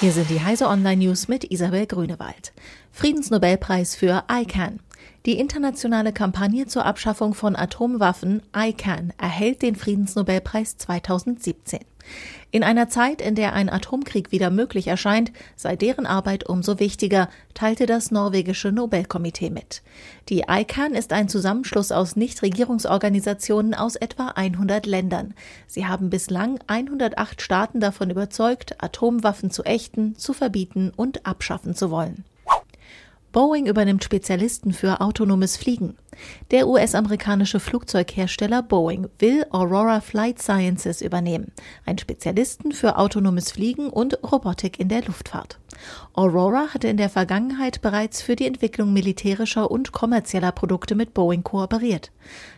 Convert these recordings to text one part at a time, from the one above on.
Hier sind die Heise Online News mit Isabel Grünewald. Friedensnobelpreis für ICANN. Die internationale Kampagne zur Abschaffung von Atomwaffen ICANN erhält den Friedensnobelpreis 2017. In einer Zeit, in der ein Atomkrieg wieder möglich erscheint, sei deren Arbeit umso wichtiger, teilte das norwegische Nobelkomitee mit. Die ICANN ist ein Zusammenschluss aus Nichtregierungsorganisationen aus etwa 100 Ländern. Sie haben bislang 108 Staaten davon überzeugt, Atomwaffen zu ächten, zu verbieten und abschaffen zu wollen. Boeing übernimmt Spezialisten für autonomes Fliegen. Der US-amerikanische Flugzeughersteller Boeing will Aurora Flight Sciences übernehmen, ein Spezialisten für autonomes Fliegen und Robotik in der Luftfahrt. Aurora hatte in der Vergangenheit bereits für die Entwicklung militärischer und kommerzieller Produkte mit Boeing kooperiert.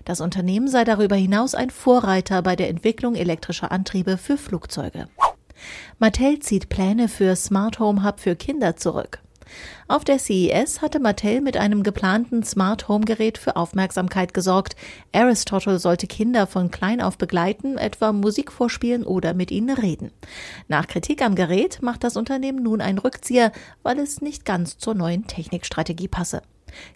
Das Unternehmen sei darüber hinaus ein Vorreiter bei der Entwicklung elektrischer Antriebe für Flugzeuge. Mattel zieht Pläne für Smart Home Hub für Kinder zurück. Auf der CES hatte Mattel mit einem geplanten Smart Home Gerät für Aufmerksamkeit gesorgt. Aristotle sollte Kinder von klein auf begleiten, etwa Musik vorspielen oder mit ihnen reden. Nach Kritik am Gerät macht das Unternehmen nun einen Rückzieher, weil es nicht ganz zur neuen Technikstrategie passe.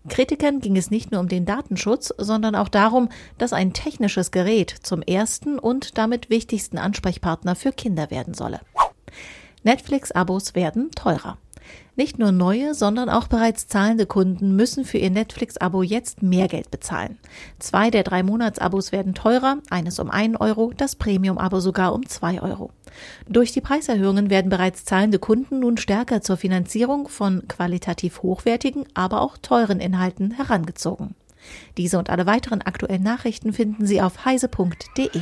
Kritikern ging es nicht nur um den Datenschutz, sondern auch darum, dass ein technisches Gerät zum ersten und damit wichtigsten Ansprechpartner für Kinder werden solle. Netflix-Abos werden teurer. Nicht nur neue, sondern auch bereits zahlende Kunden müssen für ihr Netflix-Abo jetzt mehr Geld bezahlen. Zwei der drei Monatsabos werden teurer, eines um einen Euro, das Premium-Abo sogar um zwei Euro. Durch die Preiserhöhungen werden bereits zahlende Kunden nun stärker zur Finanzierung von qualitativ hochwertigen, aber auch teuren Inhalten herangezogen. Diese und alle weiteren aktuellen Nachrichten finden Sie auf heise.de.